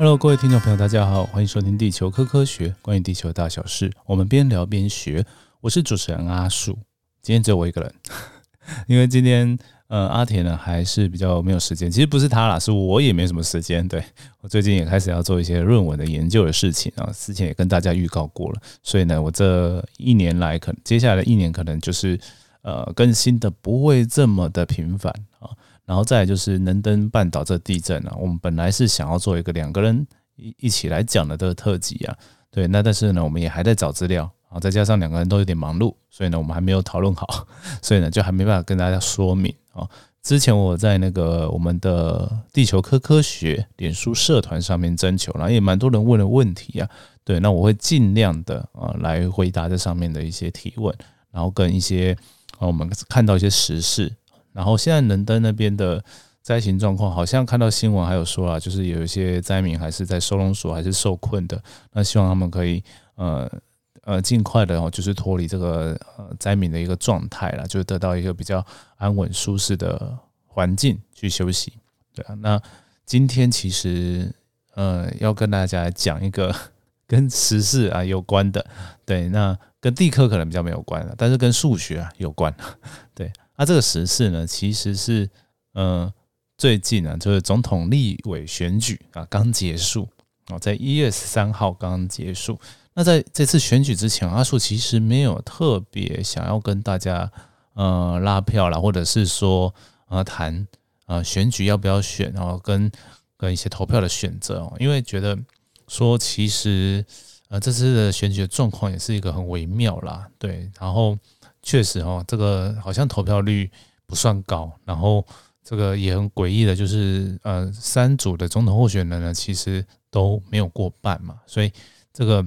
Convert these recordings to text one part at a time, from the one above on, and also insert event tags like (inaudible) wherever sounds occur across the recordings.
Hello，各位听众朋友，大家好，欢迎收听《地球科科学》，关于地球的大小事，我们边聊边学。我是主持人阿树，今天只有我一个人，(laughs) 因为今天呃阿田呢还是比较没有时间，其实不是他啦，是我也没什么时间。对我最近也开始要做一些论文的研究的事情啊，之前也跟大家预告过了，所以呢，我这一年来可接下来的一年可能就是呃更新的不会这么的频繁啊。然后再就是能登半岛这地震啊，我们本来是想要做一个两个人一一起来讲的这个特辑啊，对，那但是呢，我们也还在找资料啊，再加上两个人都有点忙碌，所以呢，我们还没有讨论好，(laughs) 所以呢，就还没办法跟大家说明啊。之前我在那个我们的地球科科学脸书社团上面征求，然后也蛮多人问的问题啊，对，那我会尽量的啊来回答这上面的一些提问，然后跟一些啊我们看到一些时事。然后现在能登那边的灾情状况，好像看到新闻还有说啊，就是有一些灾民还是在收容所还是受困的。那希望他们可以呃呃尽快的哦，就是脱离这个呃灾民的一个状态了，就是得到一个比较安稳舒适的环境去休息。对啊，那今天其实呃要跟大家讲一个 (laughs) 跟时事啊有关的，对，那跟地科可能比较没有关了，但是跟数学啊有关，(laughs) 对。那这个时事呢，其实是，呃，最近呢，就是总统立委选举啊，刚结束啊，在一月十三号刚刚结束。那在这次选举之前，阿树其实没有特别想要跟大家呃拉票啦，或者是说啊谈啊选举要不要选，然后跟跟一些投票的选择哦，因为觉得说其实呃这次的选举的状况也是一个很微妙啦，对，然后。确实哦，这个好像投票率不算高，然后这个也很诡异的，就是呃，三组的总统候选人呢，其实都没有过半嘛，所以这个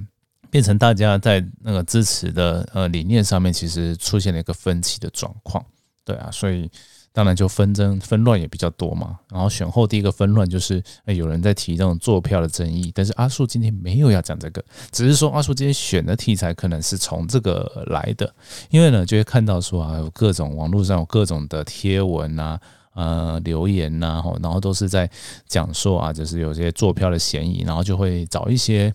变成大家在那个支持的呃理念上面，其实出现了一个分歧的状况，对啊，所以。当然就纷争纷乱也比较多嘛，然后选后第一个纷乱就是有人在提这种坐票的争议，但是阿树今天没有要讲这个，只是说阿树今天选的题材可能是从这个来的，因为呢就会看到说啊有各种网络上有各种的贴文啊、呃留言呐，然后都是在讲说啊就是有些坐票的嫌疑，然后就会找一些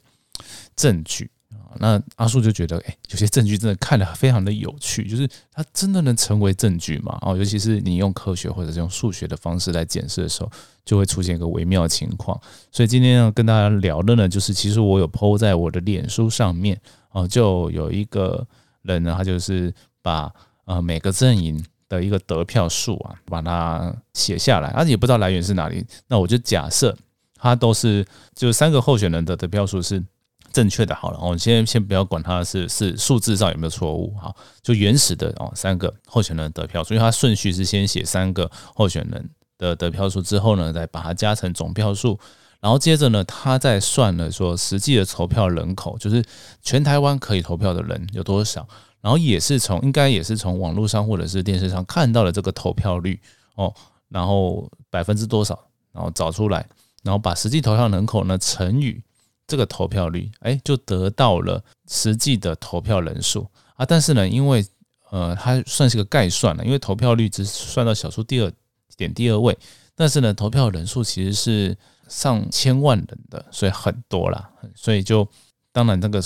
证据。那阿树就觉得，哎，有些证据真的看得非常的有趣，就是它真的能成为证据吗？哦，尤其是你用科学或者是用数学的方式来检视的时候，就会出现一个微妙的情况。所以今天要跟大家聊的呢，就是其实我有 PO 在我的脸书上面，哦，就有一个人呢，他就是把呃每个阵营的一个得票数啊，把它写下来，而且也不知道来源是哪里。那我就假设他都是，就三个候选人的得票数是。正确的，好了，我们先先不要管它是是数字上有没有错误，好，就原始的哦，三个候选人得票数，因为它顺序是先写三个候选人的得票数之后呢，再把它加成总票数，然后接着呢，他再算了说实际的投票人口，就是全台湾可以投票的人有多少，然后也是从应该也是从网络上或者是电视上看到了这个投票率哦，然后百分之多少，然后找出来，然后把实际投票人口呢乘以。这个投票率，哎，就得到了实际的投票人数啊。但是呢，因为呃，它算是个概算了，因为投票率只算到小数第二点第二位，但是呢，投票人数其实是上千万人的，所以很多啦。所以就当然那个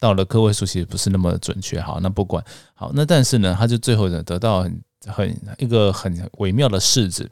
到了个位数，其实不是那么准确。好，那不管好，那但是呢，他就最后呢得到很很一个很微妙的式子，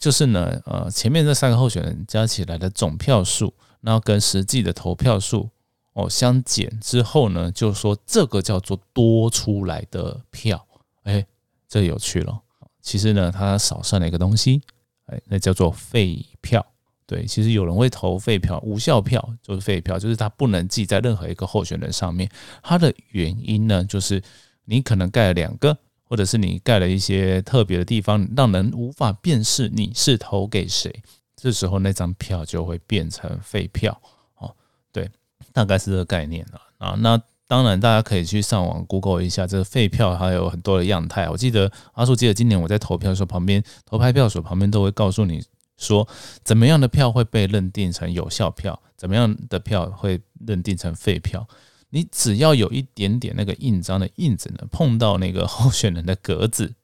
就是呢，呃，前面这三个候选人加起来的总票数。那跟实际的投票数哦相减之后呢，就说这个叫做多出来的票，哎，这有趣了。其实呢，它少算了一个东西，哎，那叫做废票。对，其实有人会投废票、无效票，就是废票，就是它不能记在任何一个候选人上面。它的原因呢，就是你可能盖了两个，或者是你盖了一些特别的地方，让人无法辨识你是投给谁。这时候那张票就会变成废票哦，对，大概是这个概念了啊。那当然，大家可以去上网 Google 一下这个废票，还有很多的样态。我记得阿叔记得今年我在投票的时候，旁边投拍票所旁边都会告诉你说，怎么样的票会被认定成有效票，怎么样的票会认定成废票。你只要有一点点那个印章的印子呢，碰到那个候选人的格子。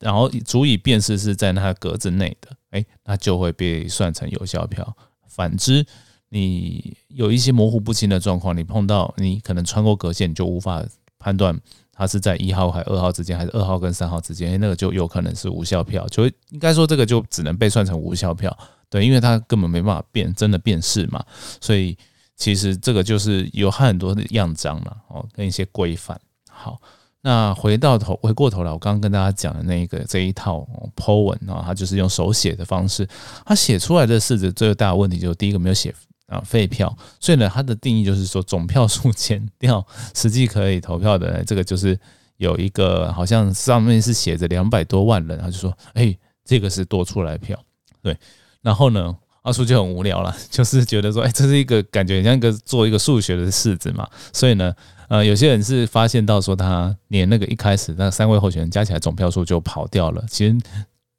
然后足以辨识是在那格子内的，哎，那就会被算成有效票。反之，你有一些模糊不清的状况，你碰到你可能穿过格线，你就无法判断它是在一号还二号之间，还是二号跟三号之间，那个就有可能是无效票，就应该说这个就只能被算成无效票，对，因为它根本没办法变真的变式嘛，所以其实这个就是有很多的样章了哦，跟一些规范。好，那回到头回过头来，我刚刚跟大家讲的那个这一套 Po 文啊，它就是用手写的方式，它写出来的式子最大的问题就是第一个没有写。啊，废票，所以呢，它的定义就是说总票数减掉 (laughs) 实际可以投票的，这个就是有一个好像上面是写着两百多万人，他就说，哎，这个是多出来票，对。然后呢，阿叔就很无聊了，(laughs) 就是觉得说，哎，这是一个感觉像一个做一个数学的式子嘛。所以呢，呃，有些人是发现到说，他连那个一开始那三位候选人加起来总票数就跑掉了，其实。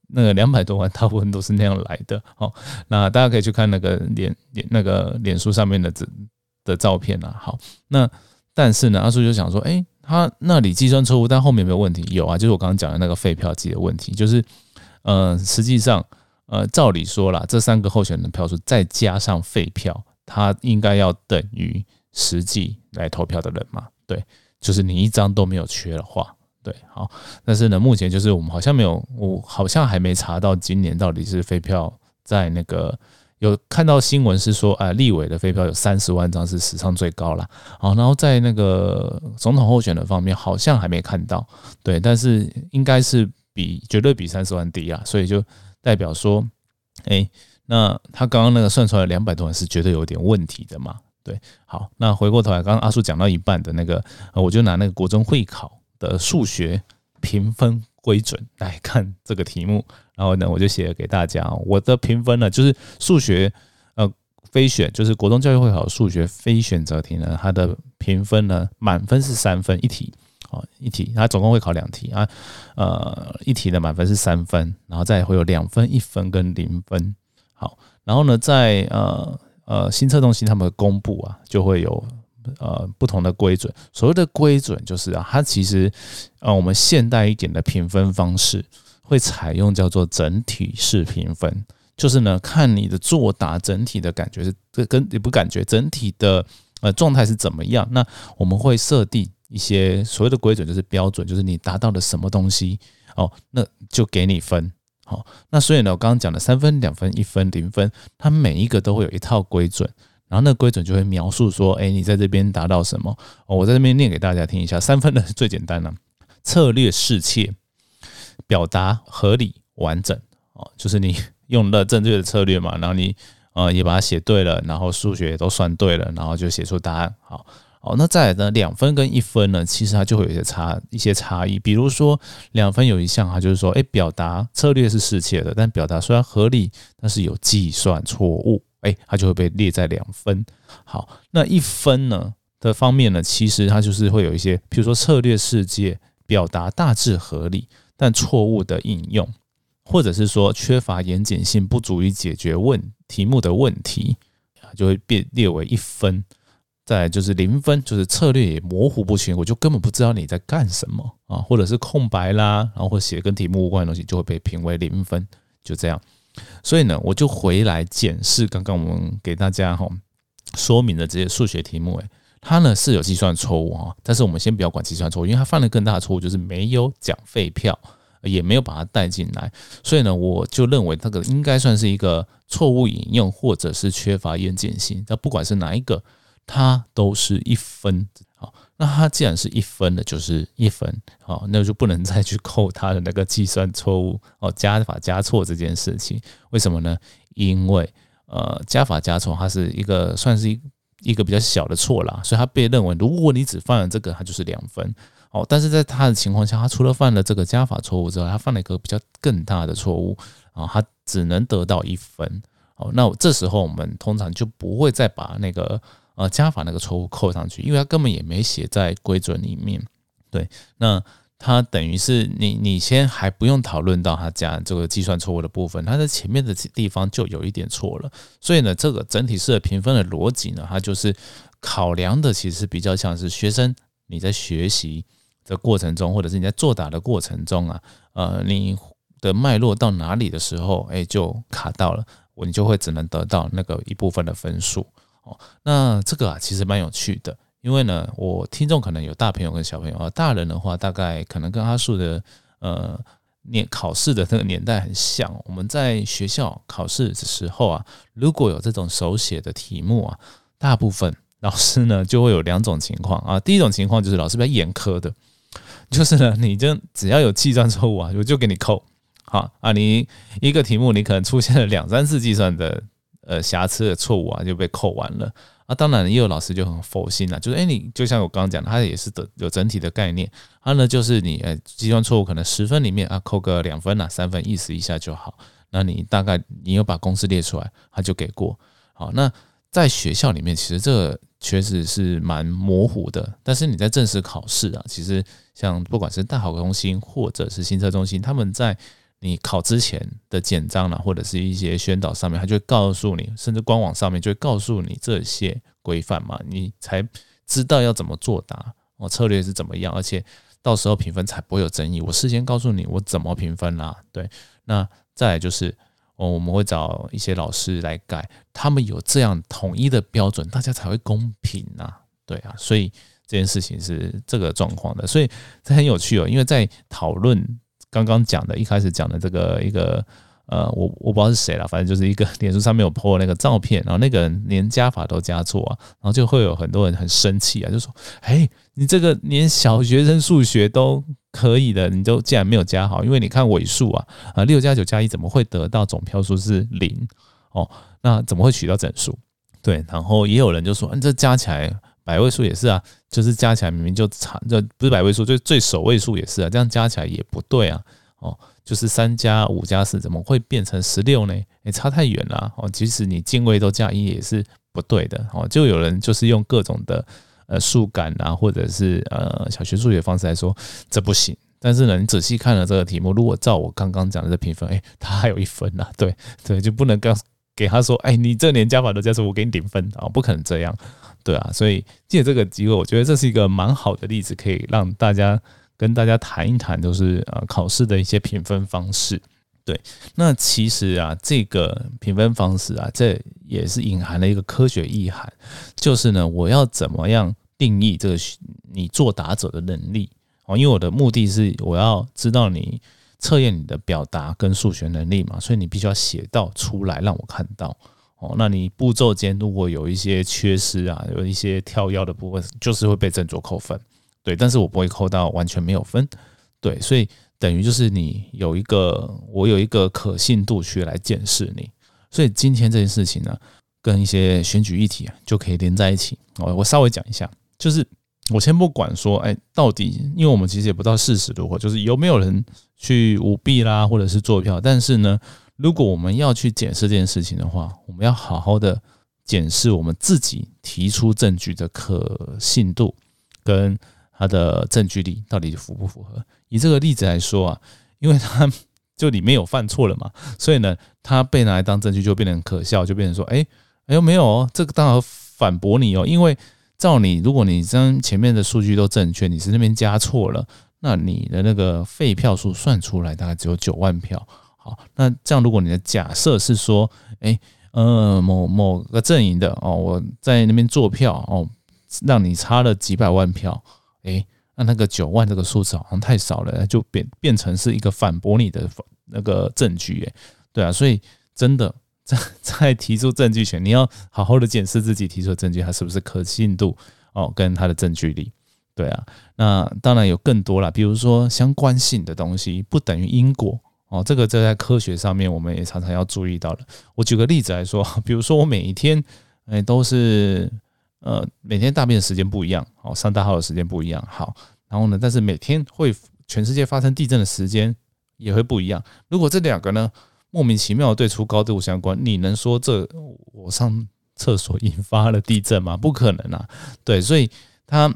那个两百多万，(laughs) 大部分都是那样来的。好，那大家可以去看那个脸脸那个脸书上面的这的照片啊。好，那但是呢，阿叔就想说，哎，他那里计算错误，但后面没有问题。有啊，就是我刚刚讲的那个废票机的问题，就是呃，实际上呃，照理说啦，这三个候选人的票数再加上废票，他应该要等于实际来投票的人嘛？对，就是你一张都没有缺的话。对，好，但是呢，目前就是我们好像没有，我好像还没查到今年到底是飞票在那个有看到新闻是说，啊，立委的飞票有三十万张是史上最高了，好，然后在那个总统候选人方面好像还没看到，对，但是应该是比绝对比三十万低啊，所以就代表说，哎，那他刚刚那个算出来两百多万是绝对有点问题的嘛，对，好，那回过头来，刚刚阿叔讲到一半的那个，呃我就拿那个国中会考。的数学评分规准来看这个题目，然后呢，我就写了给大家。我的评分呢，就是数学呃非选，就是国中教育会考数学非选择题呢，它的评分呢，满分是三分一题，哦一题，它总共会考两题啊，呃一题的满分是三分，然后再会有两分、一分跟零分。好，然后呢，在呃呃新测东西他们公布啊，就会有。呃，不同的规准，所谓的规准就是啊，它其实呃，我们现代一点的评分方式会采用叫做整体式评分，就是呢，看你的作答整体的感觉是这跟也不感觉整体的呃状态是怎么样。那我们会设定一些所谓的规准，就是标准，就是你达到了什么东西哦，那就给你分。好，那所以呢，我刚刚讲的三分、两分、一分、零分，它每一个都会有一套规准。然后那规准就会描述说，哎，你在这边达到什么？哦我在这边念给大家听一下。三分的 (laughs) 最简单了，策略适切，表达合理完整哦，就是你 (laughs) 用了正确的策略嘛，然后你呃也把它写对了，然后数学也都算对了，然后就写出答案。好，好，那再来呢，两分跟一分呢，其实它就会有一些差一些差异。比如说两分有一项它就是说，哎，表达策略是适切的，但表达虽然合理，但是有计算错误。哎，它就会被列在两分。好，那一分呢的方面呢，其实它就是会有一些，比如说策略世界表达大致合理，但错误的应用，或者是说缺乏严谨性，不足以解决问题目的问题，就会被列为一分。再就是零分，就是策略也模糊不清，我就根本不知道你在干什么啊，或者是空白啦，然后或写跟题目无关的东西，就会被评为零分。就这样。所以呢，我就回来检视刚刚我们给大家哈说明的这些数学题目，诶，它呢是有计算错误哈，但是我们先不要管计算错误，因为它犯了更大的错误，就是没有讲废票，也没有把它带进来，所以呢，我就认为这个应该算是一个错误引用，或者是缺乏严谨性。那不管是哪一个，它都是一分。好那它既然是一分的，就是一分，好，那就不能再去扣它的那个计算错误哦，加法加错这件事情，为什么呢？因为呃，加法加错它是一个算是一一个比较小的错啦，所以它被认为，如果你只犯了这个，它就是两分，哦，但是在它的情况下，它除了犯了这个加法错误之外，它犯了一个比较更大的错误，啊，它只能得到一分，哦，那这时候我们通常就不会再把那个。呃，加法那个错误扣上去，因为他根本也没写在规准里面。对，那他等于是你，你先还不用讨论到他加这个计算错误的部分，他在前面的地方就有一点错了。所以呢，这个整体式的评分的逻辑呢，它就是考量的其实比较像是学生你在学习的过程中，或者是你在作答的过程中啊，呃，你的脉络到哪里的时候，哎，就卡到了，我你就会只能得到那个一部分的分数。哦。那这个啊，其实蛮有趣的，因为呢，我听众可能有大朋友跟小朋友啊，大人的话大概可能跟阿树的呃年考试的那个年代很像。我们在学校考试的时候啊，如果有这种手写的题目啊，大部分老师呢就会有两种情况啊。第一种情况就是老师比较严苛的，就是呢，你就只要有计算错误啊，我就给你扣。好啊，你一个题目你可能出现了两三次计算的呃瑕疵的错误啊，就被扣完了啊。当然也有老师就很佛心了，就是哎，你就像我刚刚讲的，他也是的有整体的概念，他呢就是你呃计算错误可能十分里面啊扣个两分啊三分意思一下就好。那你大概你有把公式列出来，他就给过。好，那在学校里面其实这确实是蛮模糊的，但是你在正式考试啊，其实像不管是大考中心或者是新车中心，他们在你考之前的简章啦，或者是一些宣导上面，他就会告诉你，甚至官网上面就会告诉你这些规范嘛，你才知道要怎么作答，哦，策略是怎么样，而且到时候评分才不会有争议。我事先告诉你我怎么评分啦，对，那再来就是哦，我们会找一些老师来改，他们有这样统一的标准，大家才会公平呐，对啊，所以这件事情是这个状况的，所以这很有趣哦，因为在讨论。刚刚讲的，一开始讲的这个一个呃，我我不知道是谁了，反正就是一个脸书上面有 po 那个照片，然后那个人连加法都加错啊，然后就会有很多人很生气啊，就说：“哎，你这个连小学生数学都可以的，你都竟然没有加好，因为你看尾数啊，啊六加九加一怎么会得到总票数是零？哦，那怎么会取到整数？对，然后也有人就说，嗯，这加起来。”百位数也是啊，就是加起来明明就差，这不是百位数，就最首位数也是啊，这样加起来也不对啊。哦，就是三加五加四怎么会变成十六呢？诶，差太远了哦。即使你进位都加一也是不对的哦。就有人就是用各种的呃数感啊，或者是呃小学数学方式来说这不行。但是呢，你仔细看了这个题目，如果照我刚刚讲的这评分，诶，他还有一分呐。对对，就不能跟给他说，哎，你这连加法都加错，我给你顶分啊，不可能这样。对啊，所以借这个机会，我觉得这是一个蛮好的例子，可以让大家跟大家谈一谈，就是呃考试的一些评分方式。对，那其实啊，这个评分方式啊，这也是隐含了一个科学意涵，就是呢，我要怎么样定义这个你作答者的能力哦？因为我的目的是我要知道你测验你的表达跟数学能力嘛，所以你必须要写到出来让我看到。那你步骤间如果有一些缺失啊，有一些跳跃的部分，就是会被斟酌扣分，对。但是我不会扣到完全没有分，对。所以等于就是你有一个，我有一个可信度去来检视你。所以今天这件事情呢，跟一些选举议题啊，就可以连在一起。哦，我稍微讲一下，就是我先不管说，哎，到底，因为我们其实也不知道事实如何，就是有没有人去舞弊啦，或者是做票，但是呢。如果我们要去检视这件事情的话，我们要好好的检视我们自己提出证据的可信度跟它的证据力到底符不符合。以这个例子来说啊，因为他就里面有犯错了嘛，所以呢，他被拿来当证据就变得很可笑，就变成说，哎，哎呦没有哦，这个当然反驳你哦，因为照你，如果你将前面的数据都正确，你是那边加错了，那你的那个废票数算出来大概只有九万票。好，那这样，如果你的假设是说，哎，呃，某某个阵营的哦，我在那边做票哦，让你差了几百万票，哎，那那个九万这个数字好像太少了，就变变成是一个反驳你的那个证据，哎，对啊，所以真的在 (laughs) 在提出证据前，你要好好的检视自己提出的证据，它是不是可信度哦，跟它的证据力，对啊，那当然有更多了，比如说相关性的东西不等于因果。哦，这个这在科学上面，我们也常常要注意到了。我举个例子来说，比如说我每一天，哎，都是呃每天大便的时间不一样，哦，上大号的时间不一样，好，然后呢，但是每天会全世界发生地震的时间也会不一样。如果这两个呢莫名其妙对出高度相关，你能说这我上厕所引发了地震吗？不可能啊，对，所以它。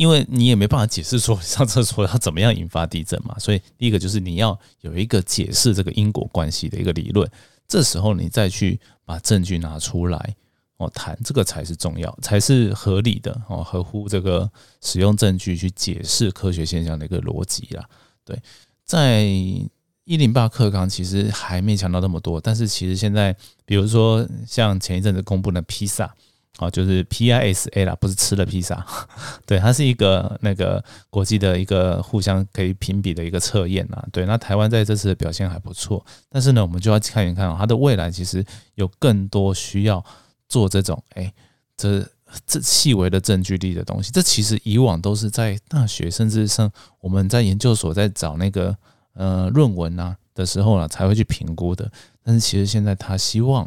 因为你也没办法解释说上厕所要怎么样引发地震嘛，所以第一个就是你要有一个解释这个因果关系的一个理论，这时候你再去把证据拿出来哦谈，这个才是重要，才是合理的哦，合乎这个使用证据去解释科学现象的一个逻辑啦。对，在一零八课纲其实还没讲到那么多，但是其实现在比如说像前一阵子公布的披萨。啊，就是 PISA 啦，不是吃了披萨，(laughs) 对，它是一个那个国际的一个互相可以评比的一个测验啊。对，那台湾在这次的表现还不错，但是呢，我们就要看一看它的未来，其实有更多需要做这种哎，这这细微的证据力的东西。这其实以往都是在大学，甚至上我们在研究所在找那个呃论文啊的时候呢，才会去评估的。但是其实现在他希望。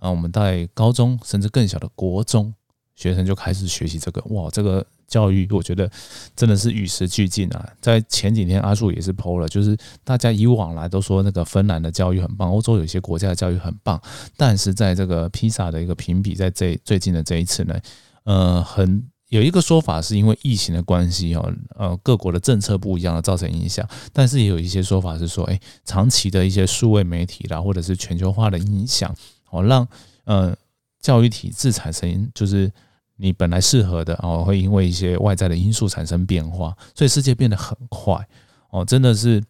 啊，我们在高中甚至更小的国中，学生就开始学习这个。哇，这个教育我觉得真的是与时俱进啊！在前几天阿树也是 PO 了，就是大家以往来都说那个芬兰的教育很棒，欧洲有些国家的教育很棒，但是在这个披萨的一个评比，在这最近的这一次呢，呃，很有一个说法是因为疫情的关系哦，呃，各国的政策不一样的造成影响，但是也有一些说法是说，哎，长期的一些数位媒体啦，或者是全球化的影响。哦，让呃教育体制产生就是你本来适合的哦，会因为一些外在的因素产生变化，所以世界变得很快哦，真的是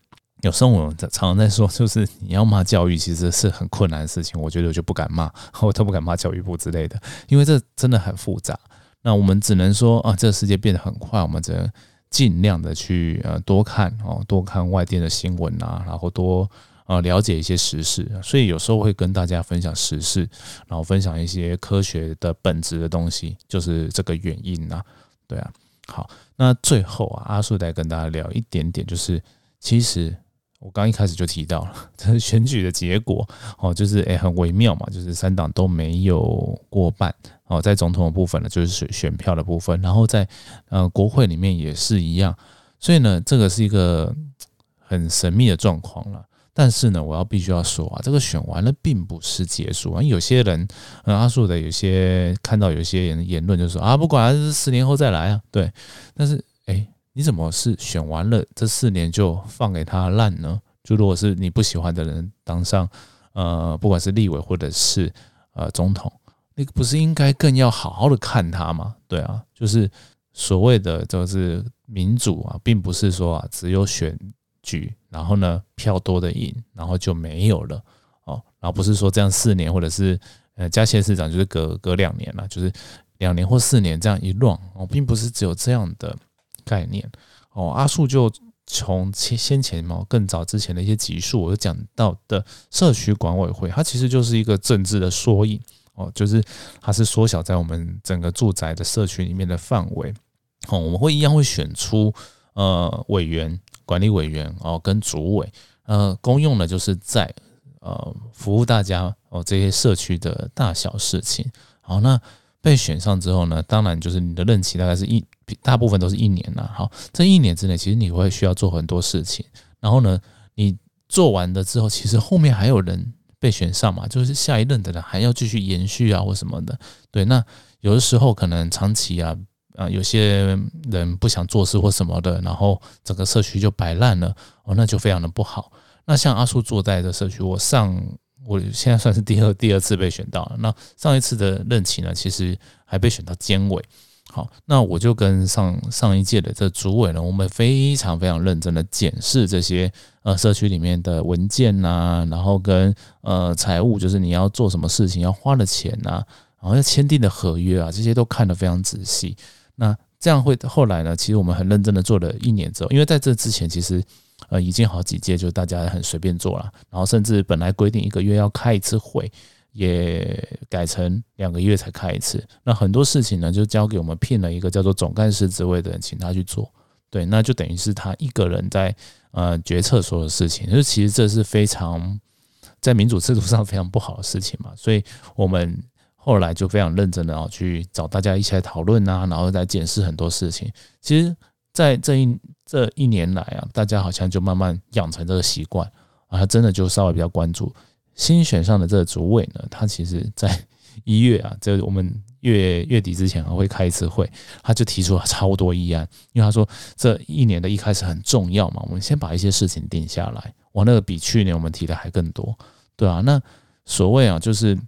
有时候我们常常在说，就是你要骂教育其实是很困难的事情，我觉得我就不敢骂，(laughs) 我都不敢骂教育部之类的，因为这真的很复杂。那我们只能说啊，这个世界变得很快，我们只能尽量的去呃多看哦，多看外电的新闻啊，然后多。啊，了解一些时事，所以有时候会跟大家分享时事，然后分享一些科学的本质的东西，就是这个原因呐。对啊，好，那最后啊，阿树再跟大家聊一点点，就是其实我刚一开始就提到了，(laughs) 这选举的结果哦，就是诶很微妙嘛，就是三党都没有过半哦，在总统的部分呢，就是选选票的部分，然后在呃国会里面也是一样，所以呢，这个是一个很神秘的状况了。但是呢，我要必须要说啊，这个选完了并不是结束啊。有些人，嗯，阿树的有些看到有些人言论就说啊，不管是十年后再来啊，对。但是，哎，你怎么是选完了这四年就放给他烂呢？就如果是你不喜欢的人当上，呃，不管是立委或者是呃总统，那个不是应该更要好好的看他吗？对啊，就是所谓的就是民主啊，并不是说啊只有选。局，然后呢，票多的赢，然后就没有了哦。然后不是说这样四年，或者是呃加县市长就是隔隔两年了，就是两年或四年这样一乱哦，并不是只有这样的概念哦。阿树就从先先前嘛，更早之前的一些集数，我就讲到的社区管委会，它其实就是一个政治的缩影哦，就是它是缩小在我们整个住宅的社区里面的范围哦。我们会一样会选出呃委员。管理委员哦，跟主委，呃，公用呢就是在呃服务大家哦这些社区的大小事情。好，那被选上之后呢，当然就是你的任期大概是一大部分都是一年啦。好，这一年之内，其实你会需要做很多事情。然后呢，你做完了之后，其实后面还有人被选上嘛，就是下一任的人还要继续延续啊或什么的。对，那有的时候可能长期啊。啊，有些人不想做事或什么的，然后整个社区就摆烂了哦，那就非常的不好。那像阿叔坐在的社区，我上我现在算是第二第二次被选到了。那上一次的任期呢，其实还被选到监委。好，那我就跟上上一届的这主委呢，我们非常非常认真的检视这些呃社区里面的文件呐，然后跟呃财务，就是你要做什么事情要花的钱呐，然后要签订的合约啊，这些都看得非常仔细。那这样会后来呢？其实我们很认真的做了一年之后，因为在这之前，其实呃已经好几届，就大家很随便做了，然后甚至本来规定一个月要开一次会，也改成两个月才开一次。那很多事情呢，就交给我们聘了一个叫做总干事职位的人，请他去做。对，那就等于是他一个人在呃决策所有事情。就其实这是非常在民主制度上非常不好的事情嘛，所以我们。后来就非常认真的啊，去找大家一起来讨论啊，然后再检视很多事情。其实，在这一这一年来啊，大家好像就慢慢养成这个习惯啊，真的就稍微比较关注新选上的这个主委呢。他其实在一月啊，这我们月月底之前啊会开一次会，他就提出了超多议案，因为他说这一年的一开始很重要嘛，我们先把一些事情定下来。哇，那个比去年我们提的还更多，对啊。那所谓啊，就是。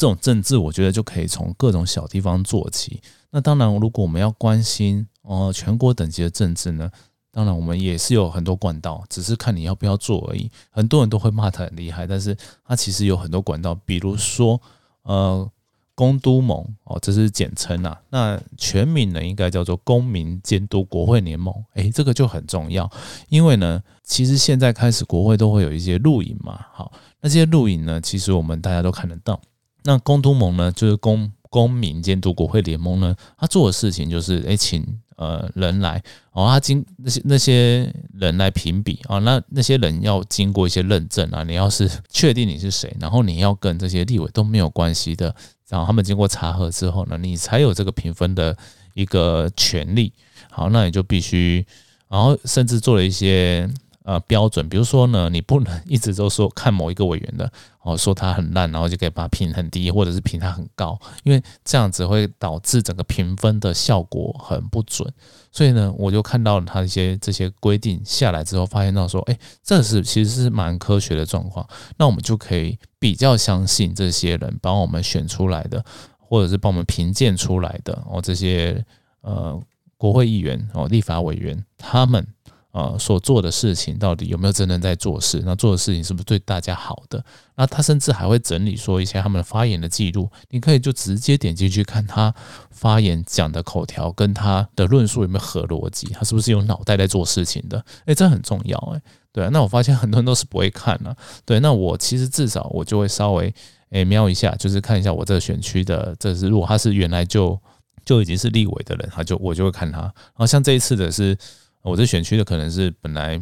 这种政治，我觉得就可以从各种小地方做起。那当然，如果我们要关心哦全国等级的政治呢，当然我们也是有很多管道，只是看你要不要做而已。很多人都会骂他很厉害，但是他其实有很多管道，比如说呃公都盟哦，这是简称啊。那全名呢，应该叫做公民监督国会联盟。诶，这个就很重要，因为呢，其实现在开始国会都会有一些录影嘛。好，那些录影呢，其实我们大家都看得到。那公都盟呢，就是公公民监督国会联盟呢，他做的事情就是诶，请。呃，人来哦，他经那些那些人来评比啊，那那些人要经过一些认证啊，你要是确定你是谁，然后你要跟这些立委都没有关系的，然后他们经过查核之后呢，你才有这个评分的一个权利。好，那你就必须，然后甚至做了一些。呃，标准，比如说呢，你不能一直都说看某一个委员的，哦，说他很烂，然后就可以把他评很低，或者是评他很高，因为这样子会导致整个评分的效果很不准。所以呢，我就看到了他一些这些规定下来之后，发现到说，哎，这是其实是蛮科学的状况。那我们就可以比较相信这些人帮我们选出来的，或者是帮我们评鉴出来的哦，这些呃国会议员哦，立法委员他们。呃，所做的事情到底有没有真正在做事？那做的事情是不是对大家好的？那他甚至还会整理说一些他们发言的记录，你可以就直接点进去看他发言讲的口条跟他的论述有没有合逻辑，他是不是有脑袋在做事情的？诶，这很重要诶，对，那我发现很多人都是不会看的。对，那我其实至少我就会稍微诶瞄一下，就是看一下我这个选区的，这是如果他是原来就就已经是立委的人，他就我就会看他。然后像这一次的是。我这选区的可能是本来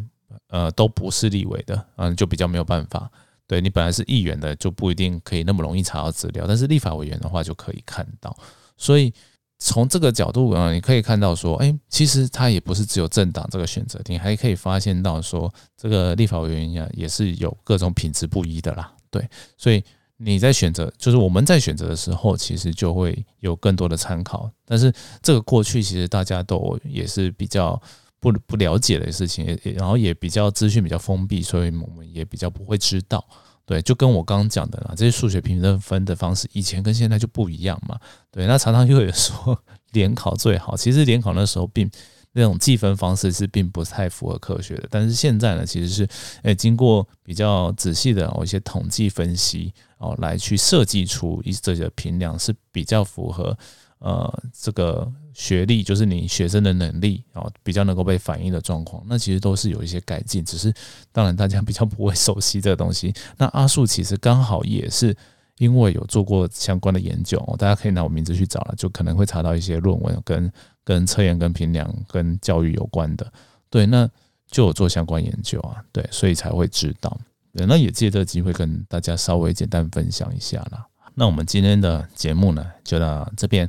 呃都不是立委的，嗯，就比较没有办法。对你本来是议员的，就不一定可以那么容易查到资料，但是立法委员的话就可以看到。所以从这个角度啊，你可以看到说，哎，其实他也不是只有政党这个选择，你还可以发现到说，这个立法委员呀也是有各种品质不一的啦。对，所以你在选择，就是我们在选择的时候，其实就会有更多的参考。但是这个过去其实大家都也是比较。不不了解的事情，然后也比较资讯比较封闭，所以我们也比较不会知道。对，就跟我刚刚讲的啦，这些数学评分分的方式，以前跟现在就不一样嘛。对，那常常又有说 (laughs) 联考最好，其实联考那时候并那种计分方式是并不太符合科学的。但是现在呢，其实是诶经过比较仔细的哦一些统计分析哦，来去设计出一这些评量是比较符合。呃，这个学历就是你学生的能力啊，比较能够被反映的状况，那其实都是有一些改进，只是当然大家比较不会熟悉这个东西。那阿树其实刚好也是因为有做过相关的研究，大家可以拿我名字去找了，就可能会查到一些论文跟跟测验、跟评量、跟教育有关的。对，那就有做相关研究啊，对，所以才会知道。对，那也借这个机会跟大家稍微简单分享一下啦。那我们今天的节目呢，就到这边。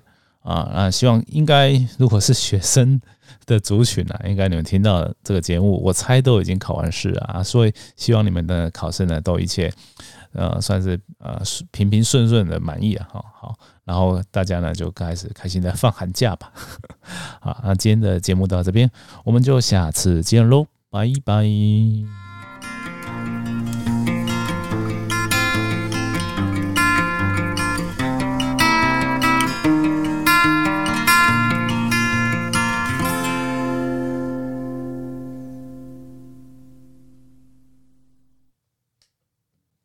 啊啊！希望应该如果是学生的族群呢，(laughs) 应该你们听到这个节目，我猜都已经考完试啊，所以希望你们的考试呢都一切呃算是呃平平顺顺的满意啊。好，好，然后大家呢就开始开心的放寒假吧。(laughs) 好，那今天的节目到这边，我们就下次见喽，拜拜。